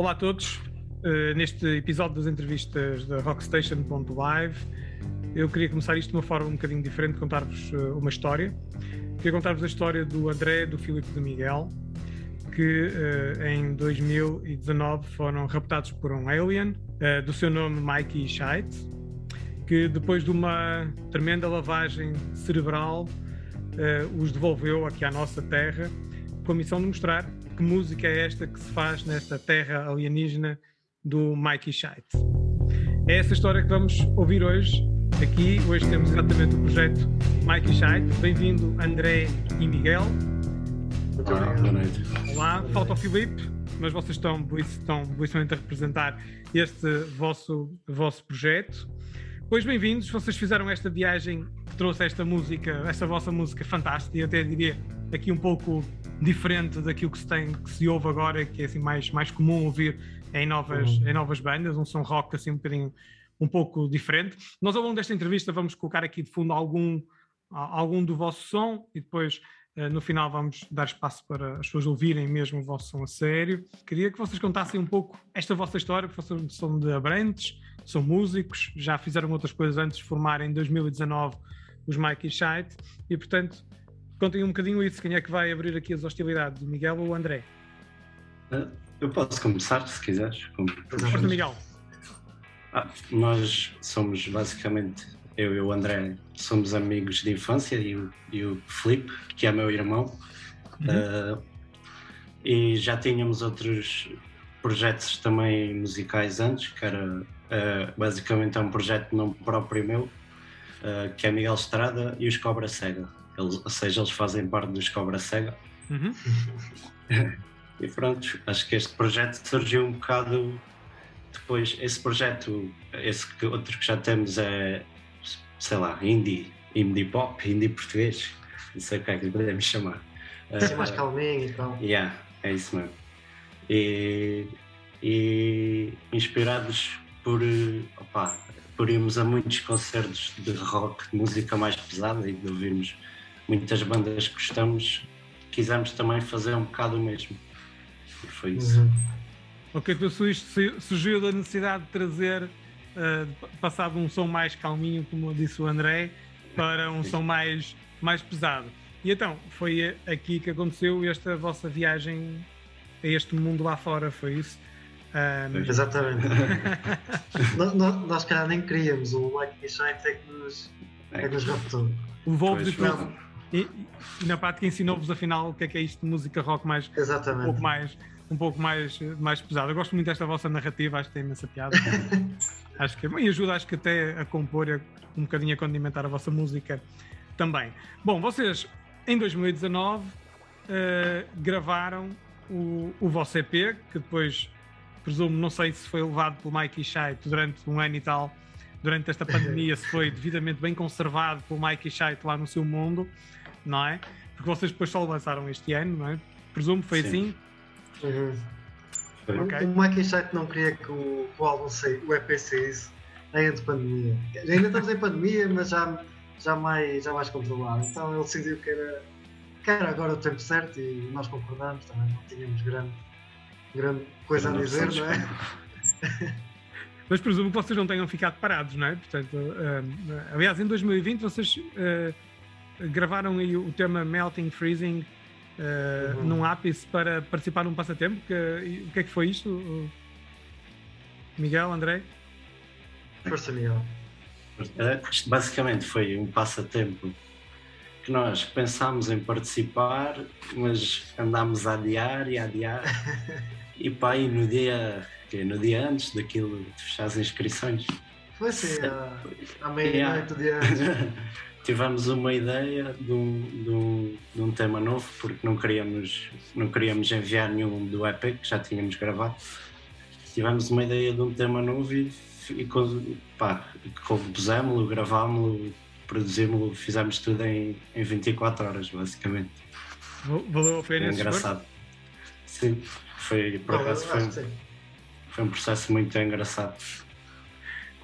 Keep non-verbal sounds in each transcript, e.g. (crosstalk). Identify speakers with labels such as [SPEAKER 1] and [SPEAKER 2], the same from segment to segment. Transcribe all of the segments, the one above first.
[SPEAKER 1] Olá a todos. Uh, neste episódio das entrevistas da Rockstation.live, eu queria começar isto de uma forma um bocadinho diferente, contar-vos uh, uma história. Queria contar-vos a história do André, do Filipe e do Miguel, que uh, em 2019 foram raptados por um alien, do seu nome Mikey Scheidt, que depois de uma tremenda lavagem cerebral os devolveu aqui à nossa terra com a missão de mostrar que música é esta que se faz nesta terra alienígena do Mikey Scheidt. É essa história que vamos ouvir hoje. Aqui, hoje temos exatamente o projeto Mikey Scheidt. Bem-vindo, André e Miguel.
[SPEAKER 2] Olá, boa noite.
[SPEAKER 1] Olá, falta o Filipe, mas vocês estão, estão belíssimamente a representar este vosso, vosso projeto. Pois bem-vindos, vocês fizeram esta viagem que trouxe esta música, esta vossa música fantástica, e até diria aqui um pouco diferente daquilo que se tem, que se ouve agora, que é assim mais, mais comum ouvir em novas, uhum. em novas bandas, um som rock assim um bocadinho um pouco diferente. Nós ao longo desta entrevista vamos colocar aqui de fundo algum, algum do vosso som e depois eh, no final vamos dar espaço para as pessoas ouvirem mesmo o vosso som a sério. Queria que vocês contassem um pouco esta vossa história, porque vocês são de Abrantes, são músicos, já fizeram outras coisas antes de formar em 2019 os Mikey Scheidt e portanto Contem um bocadinho isso. Quem é que vai abrir aqui as hostilidades? O Miguel ou o André?
[SPEAKER 2] Eu posso começar, se quiseres.
[SPEAKER 1] Força, Miguel.
[SPEAKER 2] Ah, nós somos basicamente, eu e o André, somos amigos de infância e o, e o Felipe, que é meu irmão. Uhum. Uh, e já tínhamos outros projetos também musicais antes, que era uh, basicamente é um projeto não próprio meu, uh, que é Miguel Estrada e os Cobra Cega. Eles, ou seja, eles fazem parte dos Cobra Cega. Uhum. (laughs) e pronto, acho que este projeto surgiu um bocado depois. Esse projeto, esse que, outro que já temos é, sei lá, indie, indie pop, indie português, não sei o que é que podemos chamar.
[SPEAKER 3] Ser uh, mais calminho e tal.
[SPEAKER 2] Yeah, é isso mesmo. E, e inspirados por, opa, por irmos a muitos concertos de rock, de música mais pesada e de ouvirmos muitas bandas que gostamos, quisemos também fazer um bocado o mesmo. E foi isso. Uhum.
[SPEAKER 1] Ok, então isto surgiu da necessidade de trazer, uh, passado um som mais calminho, como disse o André, para um Sim. som mais, mais pesado. E então, foi aqui que aconteceu esta vossa viagem a este mundo lá fora, foi isso?
[SPEAKER 3] Um... Exatamente. (laughs) nós, nós, nós, calhar, nem queríamos, o Mike Shite é que nos, é que nos raptou.
[SPEAKER 1] Levou-vos e e, na prática ensinou-vos afinal o que é que é isto de música rock mais
[SPEAKER 3] Exatamente.
[SPEAKER 1] um pouco mais um pouco mais, mais pesado. Eu gosto muito desta vossa narrativa, acho que tem imensa piada. (laughs) acho que e ajuda acho que até a compor um bocadinho a condimentar a vossa música também. Bom, vocês em 2019 uh, eh, gravaram o, o vosso EP, que depois presumo, não sei se foi levado pelo Mikey Shai durante um ano e tal, durante esta pandemia, se foi devidamente bem conservado pelo Mikey Shai lá no seu mundo não é? Porque vocês depois só lançaram este ano, não é? Presumo que foi Sim. assim.
[SPEAKER 3] Uhum. Okay. O Mikey Shite não queria que o, o álbum saísse, o EP saísse em de pandemia. Ainda estamos em pandemia, mas já, já, mais, já mais controlado. Então ele decidiu que era, que era agora o tempo certo e nós concordamos também. Não tínhamos grande, grande coisa a dizer, não é? (laughs)
[SPEAKER 1] Mas presumo que vocês não tenham ficado parados, não é? Portanto, uh, aliás, em 2020 vocês uh, gravaram aí o tema Melting Freezing uh, uhum. num ápice para participar num passatempo. Que, o que é que foi isto? Miguel, André?
[SPEAKER 3] Força, Miguel.
[SPEAKER 2] Isto basicamente foi um passatempo que nós pensámos em participar, mas andámos a adiar e a adiar. (laughs) e pá, aí no dia, no dia antes daquilo de fechar as inscrições.
[SPEAKER 3] Foi assim, à (laughs) meia-noite do dia antes. (laughs)
[SPEAKER 2] tivemos uma ideia de um, de, um, de um, tema novo, porque não queríamos, não queríamos enviar nenhum do EP que já tínhamos gravado. Tivemos uma ideia de um tema novo e, e pá, compusemos-lo, gravámos-lo, produzimos-lo, fizemos tudo em, em 24 horas, basicamente.
[SPEAKER 1] Valeu a pena
[SPEAKER 2] é engraçado. Sim, foi, por acaso foi, um, foi um processo muito engraçado.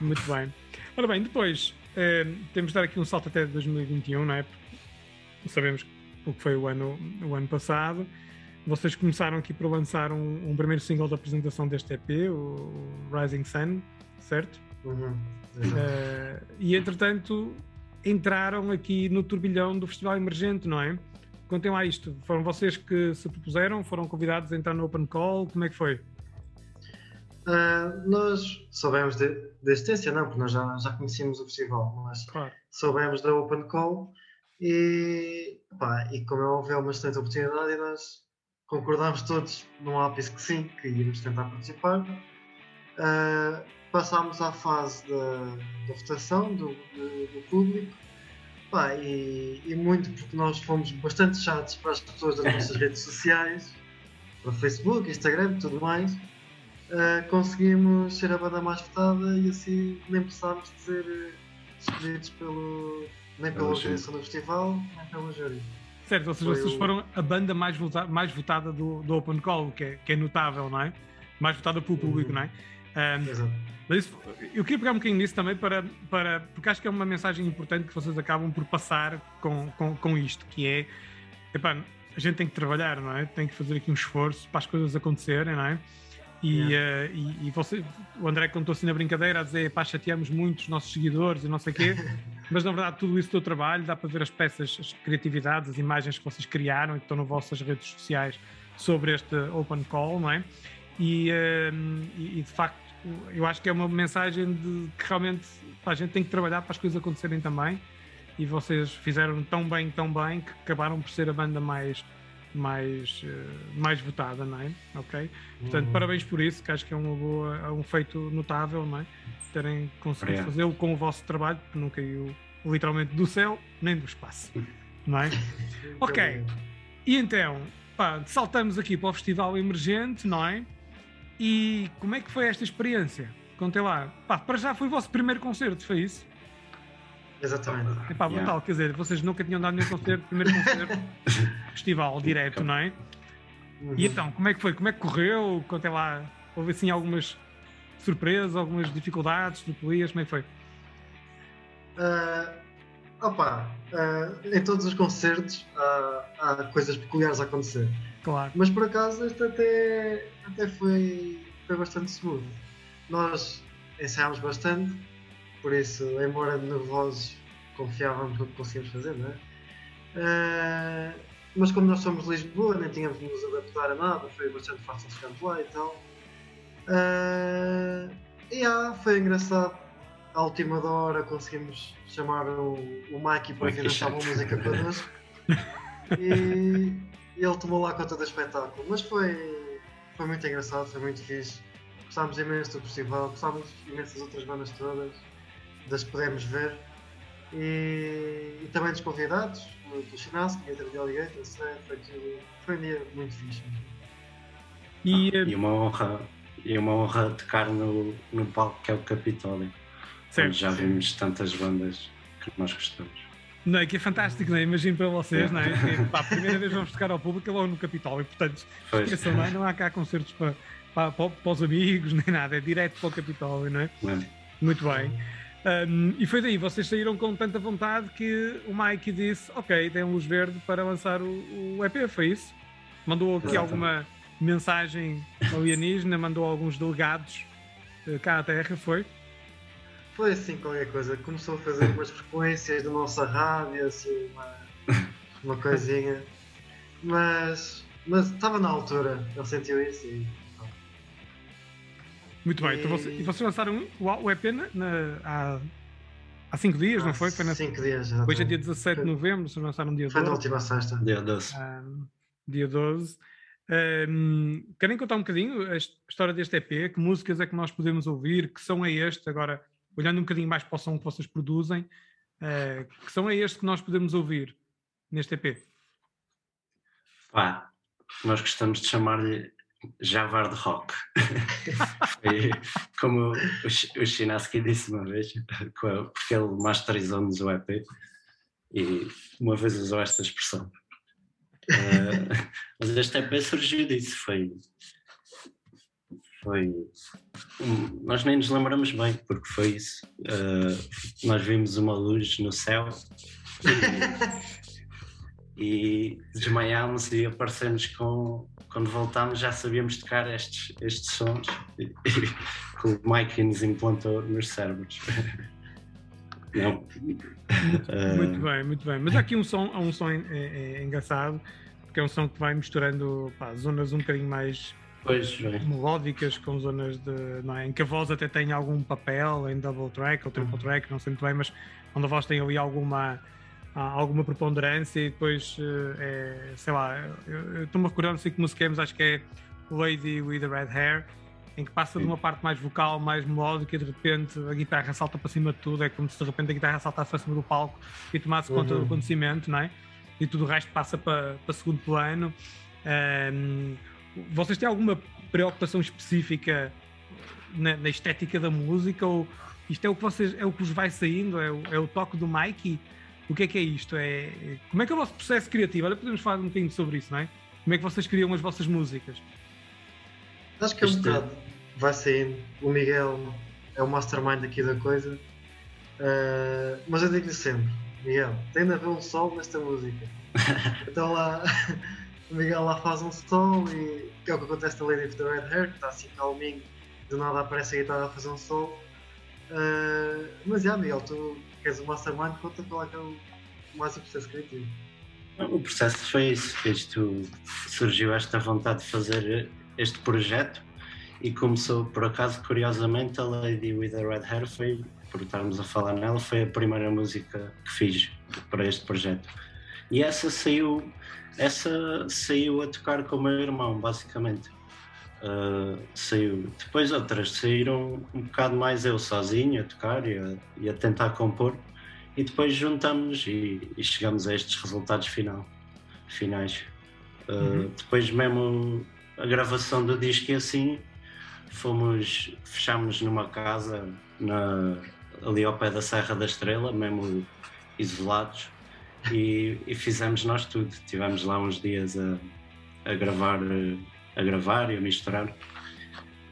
[SPEAKER 1] Muito bem. Ora bem, depois Uh, temos de dar aqui um salto até 2021, não é? Porque sabemos o que foi o ano, o ano passado. vocês começaram aqui por lançar um, um primeiro single da apresentação deste EP, o Rising Sun, certo? Uhum. Uh, e entretanto entraram aqui no turbilhão do Festival Emergente, não é? Contem lá isto. Foram vocês que se propuseram? Foram convidados a entrar no Open Call? Como é que foi?
[SPEAKER 3] Uh, nós soubemos da existência, não, porque nós já, já conhecíamos o festival, mas claro. soubemos da Open Call e, pá, e como é óbvio, é uma excelente oportunidade e nós concordámos todos num ápice que sim, que íamos tentar participar. Uh, passámos à fase da, da votação do, do, do público pá, e, e, muito porque nós fomos bastante chatos para as pessoas das nossas (laughs) redes sociais, para Facebook, Instagram e tudo mais. Uh, conseguimos ser a banda mais votada e assim nem precisámos de ser eh, escolhidos pelo, nem pela organização do festival, nem pelo júri.
[SPEAKER 1] Certo, ou seja, vocês o... foram a banda mais, vota, mais votada do, do Open Call, que é, que é notável, não é? Mais votada pelo público, uhum. não é? Um, Exato. Mas eu queria pegar um bocadinho nisso também para, para, porque acho que é uma mensagem importante que vocês acabam por passar com, com, com isto, que é epá, a gente tem que trabalhar, não é? Tem que fazer aqui um esforço para as coisas acontecerem, não é? E, yeah. uh, e, e, você, o André contou assim na brincadeira a dizer pá, chateamos muito os nossos seguidores e não sei o quê, (laughs) mas na verdade tudo isso do trabalho, dá para ver as peças, as criatividades, as imagens que vocês criaram e que estão nas vossas redes sociais sobre este Open Call, não é? E, uh, e, de facto eu acho que é uma mensagem de que realmente pá, a gente tem que trabalhar para as coisas acontecerem também e vocês fizeram tão bem, tão bem que acabaram por ser a banda mais mais, uh, mais votada, não é? Ok? Portanto, uhum. parabéns por isso, que acho que é uma boa, é um feito notável, não é? Terem conseguido fazê-lo com o vosso trabalho, que não caiu literalmente do céu nem do espaço, não é? (laughs) ok, e então, pá, saltamos aqui para o Festival Emergente, não é? E como é que foi esta experiência? Contem lá. Pá, para já foi o vosso primeiro concerto, foi isso?
[SPEAKER 3] Exatamente.
[SPEAKER 1] É pá, brutal, yeah. quer dizer, vocês nunca tinham dado nenhum concerto, primeiro concerto, (laughs) festival direto, não é? Uhum. E então, como é que foi? Como é que correu? Contem lá, houve assim algumas surpresas, algumas dificuldades, tutorias, como é que foi?
[SPEAKER 3] Uh, opa, uh, em todos os concertos uh, há coisas peculiares a acontecer.
[SPEAKER 1] Claro.
[SPEAKER 3] Mas por acaso este até, até foi, foi bastante seguro. Nós ensaiámos bastante, por isso, embora nervosos, confiávamos no que conseguimos fazer, não é? Uh, mas como nós somos de Lisboa, nem tínhamos de nos adaptar a nada, foi bastante fácil chegarmos lá e tal. Uh, e yeah, foi engraçado. À última hora conseguimos chamar o, o Mikey para vir dançar uma música connosco. e, (laughs) e ele tomou lá conta do espetáculo. Mas foi, foi muito engraçado, foi muito fixe. Gostámos imenso do festival, gostámos imenso das outras bandas todas das que podemos ver. E, e também dos convidados, do Chinaski, Pedro de Alligator, foi, foi um dia muito fixe.
[SPEAKER 2] E, ah, e, uma honra, e uma honra tocar no, no palco que é o Capitólio. Certo. já vimos tantas bandas que nós gostamos.
[SPEAKER 1] Não é que é fantástico, não é? Imagino para vocês, não é? Que, pá, a primeira vez vamos tocar ao público é logo no Capitólio, portanto, esqueçam, não, é? não há cá concertos para, para, para, os amigos, nem nada, é direto para o Capitólio, não é? é. Muito bem. Um, e foi daí, vocês saíram com tanta vontade que o Mike disse: Ok, tem luz verde para lançar o, o EP, foi isso? Mandou aqui Exatamente. alguma mensagem alienígena, mandou alguns delegados uh, cá à Terra, foi?
[SPEAKER 3] Foi assim qualquer coisa. Começou a fazer umas frequências da nossa rádio, assim, uma, uma coisinha. Mas, mas estava na altura, ele sentiu isso e
[SPEAKER 1] muito bem, e... Então você, e vocês lançaram o EP na, na, há, há cinco dias,
[SPEAKER 3] há
[SPEAKER 1] não foi?
[SPEAKER 3] foi na,
[SPEAKER 1] cinco
[SPEAKER 3] dias,
[SPEAKER 1] Hoje é dia 17 de novembro, vocês lançaram dia 12.
[SPEAKER 3] Foi na última sexta.
[SPEAKER 2] Dia 12.
[SPEAKER 1] Um, dia 12. Um, querem contar um bocadinho a história deste EP? Que músicas é que nós podemos ouvir? Que som é este? Agora, olhando um bocadinho mais para o som que vocês produzem, uh, que som é este que nós podemos ouvir neste EP?
[SPEAKER 2] Pá, nós gostamos de chamar-lhe Javard Rock. (laughs) Foi como o, o Chinaski disse uma vez, porque ele masterizou-nos o EP e uma vez usou esta expressão. Uh, mas este EP surgiu disso, foi. Foi. Um, nós nem nos lembramos bem, porque foi isso. Uh, nós vimos uma luz no céu (laughs) e, desmaiámos e aparecemos com quando voltámos já sabíamos tocar estes, estes sons (laughs) que o Mike nos implantou nos cérebros. (laughs) Não.
[SPEAKER 1] Muito uh... bem, muito bem. Mas há aqui um som, um som é, é, é engraçado, porque é um som que vai misturando pá, zonas um bocadinho mais
[SPEAKER 2] pois,
[SPEAKER 1] melódicas com zonas de. Não é? Em que a voz até tem algum papel em double track ou triple uhum. track, não sei muito bem, mas onde a voz tem ali alguma alguma preponderância e depois, eh, é, sei lá, eu estou-me a recordar, não sei que música é, mas acho que é Lady with the Red Hair, em que passa Sim. de uma parte mais vocal, mais melódica, e de repente a guitarra salta para cima de tudo, é como se de repente a guitarra saltasse para cima do palco e tomasse uhum. conta do uhum. acontecimento, não é? E tudo o resto passa para, para segundo plano. Um, vocês têm alguma preocupação específica na, na, estética da música ou isto é o que vocês é o que vos vai saindo é o, é o toque do Mikey o que é que é isto? É, como é que é o vosso processo criativo? Olha, podemos falar um bocadinho sobre isso, não é? Como é que vocês criam as vossas músicas?
[SPEAKER 3] Acho que é um bocado. Vai saindo. O Miguel é o mastermind aqui da coisa. Uh, mas eu digo-lhe sempre, Miguel, tem de haver um sol nesta música. (laughs) então lá, o Miguel lá faz um sol e que é o que acontece na Lady of the Red Hair, que está assim calminho, do nada aparece a guitarra a fazer um sol. Uh, mas já, Miguel, tu queres o mastermind, conta qual é que é o, mais o processo criativo.
[SPEAKER 2] O processo foi isso, isto surgiu esta vontade de fazer este projeto e começou, por acaso, curiosamente, a Lady with the Red Hair foi, por estarmos a falar nela, foi a primeira música que fiz para este projeto. E essa saiu, essa saiu a tocar com o meu irmão, basicamente. Uh, saiu. Depois outras saíram um bocado mais eu sozinho a tocar e a, e a tentar compor e depois juntamos e, e, chegamos a estes resultados final, finais. Uh, uhum. Depois mesmo a gravação do disco e assim fomos, fechámos numa casa na, ali ao pé da Serra da Estrela, mesmo isolados e, e fizemos nós tudo. Tivemos lá uns dias a, a gravar a gravar e a misturar.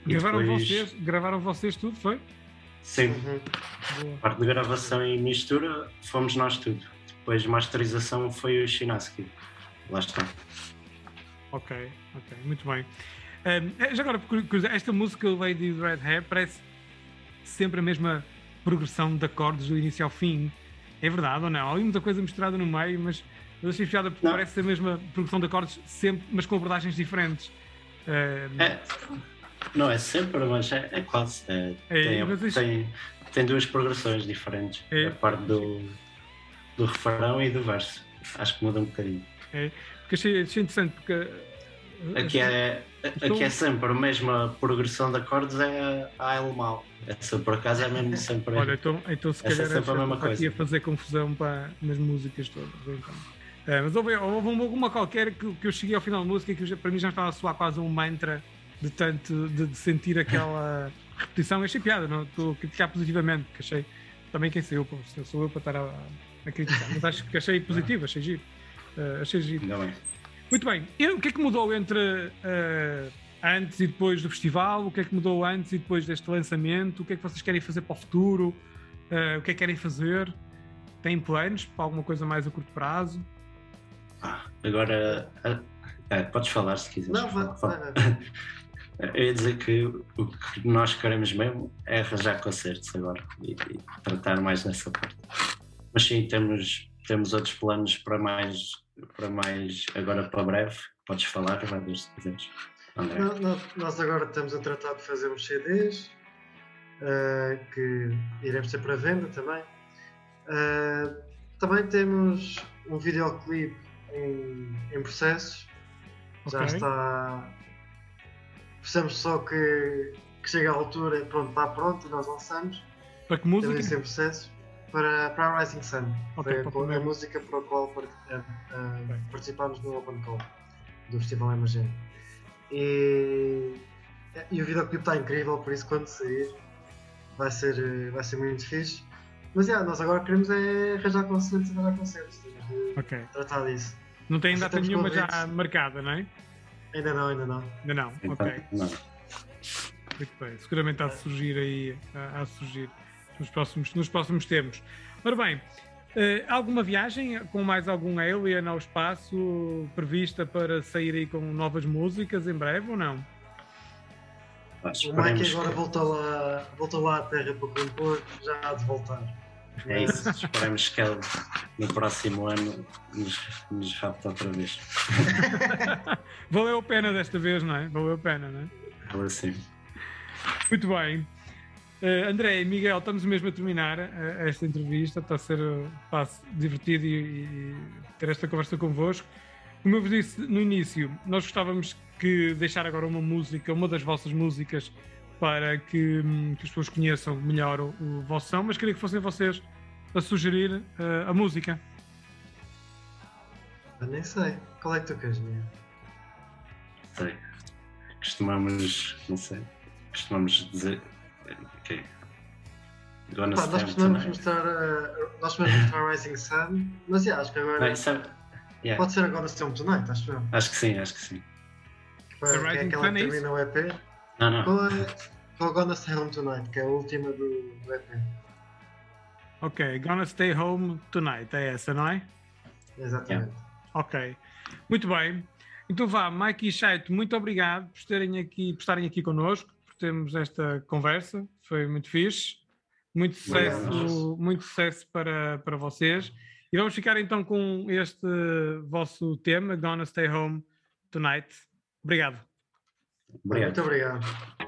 [SPEAKER 1] Gravaram, depois... vocês, gravaram vocês tudo, foi?
[SPEAKER 2] Sim. Uhum. Parte de gravação e mistura fomos nós tudo. Depois masterização foi o Shinaski. Lá está.
[SPEAKER 1] Ok, ok, muito bem. Um, já agora, esta música Lady Red Hair parece sempre a mesma progressão de acordes do início ao fim. É verdade ou não? Há muita coisa misturada no meio, mas eu achei piada porque não. parece a mesma progressão de acordes sempre, mas com abordagens diferentes.
[SPEAKER 2] É, não é sempre, mas é, é quase. É, é, tem, tem, tem, duas progressões diferentes. É. A parte do, do refrão e do verso. Acho que muda um bocadinho.
[SPEAKER 1] É, porque achei, achei interessante porque.
[SPEAKER 2] Eh, aqui é, aqui é sempre a mesma progressão de acordes, é a L mal. Essa por acaso é mesmo sempre.
[SPEAKER 1] Olha, então, então se calhar é sempre a mesma coisa. aqui a fazer confusão para, nas músicas todas. Então. É, mas houve, houve uma qualquer que, que, eu cheguei ao final da música que para mim já estava a soar quase um mantra de tanto de, de sentir aquela (laughs) repetição. Eu achei piada, não estou a criticar positivamente, que achei também quem sou eu, sou eu para estar a, a criticar, mas acho que achei positivo, achei giro. Uh, achei giro.
[SPEAKER 2] Bem.
[SPEAKER 1] Muito bem, e o que é que mudou entre uh, antes e depois do festival? O que é que mudou antes e depois deste lançamento? O que é que vocês querem fazer para o futuro? Uh, o que é que querem fazer? Têm planos para alguma coisa mais a curto prazo?
[SPEAKER 2] Ah, agora, é, podes falar se quiseres.
[SPEAKER 3] Não, vai, (laughs)
[SPEAKER 2] Eu ia dizer que o que nós queremos mesmo é arranjar concertos agora e, e, tratar mais nessa parte. Mas sim, temos, temos outros planos para mais, para mais agora para breve. Podes falar, vai se quiseres.
[SPEAKER 3] Nós, nós agora estamos a tratar de fazer uns CDs uh, que iremos ter para venda também. Uh, também temos um videoclipe em, em processos. Okay. Já está. Precisamos só que, que chegue à altura, pronto, está pronto, nós lançamos.
[SPEAKER 1] Para que música?
[SPEAKER 3] Em processos. Para, para a Rising Sun. Okay, Foi a, a música para a qual uh, uh, participámos no Open Call do Festival Emergente. E, e o videoclipe está incrível, por isso quando sair vai ser, vai ser muito fixe. Mas yeah, nós agora queremos é arranjar concertos e arranjar concertos.
[SPEAKER 1] Ok.
[SPEAKER 3] Tratar disso.
[SPEAKER 1] Não tem data nenhuma já marcada, não é?
[SPEAKER 3] Ainda não, ainda não.
[SPEAKER 1] Ainda não, então, ok. Não. Muito bem, seguramente há de surgir aí, há de surgir nos próximos, nos próximos tempos. Ora bem, Uh, alguma viagem com mais algum alien ao espaço prevista para sair aí com novas músicas em breve ou não?
[SPEAKER 3] o Mike agora voltou lá, voltou lá à Terra para compor, já há de voltar.
[SPEAKER 2] É isso, esperamos que ele no próximo ano nos, nos rapte outra vez. (laughs)
[SPEAKER 1] Valeu a pena desta vez, não é? Valeu a pena, não é?
[SPEAKER 2] Valeu sim.
[SPEAKER 1] Muito bem. Uh, André e Miguel, estamos mesmo a terminar uh, esta entrevista. Está a ser uh, divertido e, e, ter esta conversa convosco. Como eu vos disse no início, nós gostávamos que deixar agora uma música, uma das vossas músicas, para que, um, que as pessoas conheçam melhor o, o, vosso som, mas queria que fossem vocês a sugerir uh, a música.
[SPEAKER 3] Eu nem sei. Qual é que tu queres, Miguel?
[SPEAKER 2] Sei. Costumamos, não sei, costumamos dizer. Ok.
[SPEAKER 3] Pá, nós costumamos mostrar, uh, nós costumamos mostrar Rising Sun, mas yeah, acho que agora. Isso é... yeah. Pode ser agora Stone Tonight, acho eu.
[SPEAKER 2] Acho que sim, acho que sim.
[SPEAKER 3] Foi, que é aquela que termina o EP.
[SPEAKER 2] Não, não.
[SPEAKER 3] Qual é, qual Gonna Stay Home Tonight, que é a última do, do EP.
[SPEAKER 1] Ok, Gonna Stay Home Tonight, é essa, não é?
[SPEAKER 3] Exatamente. Yeah.
[SPEAKER 1] Ok, muito bem. Então vá, Mike e Chaito, muito obrigado por estarem aqui, por estarem aqui connosco, por termos esta conversa, foi muito fixe. Muito sucesso, obrigado. muito sucesso para, para vocês. E vamos ficar então com este vosso tema, Gonna Stay Home Tonight. Obrigado.
[SPEAKER 2] Obrigado.
[SPEAKER 3] Muito obrigado.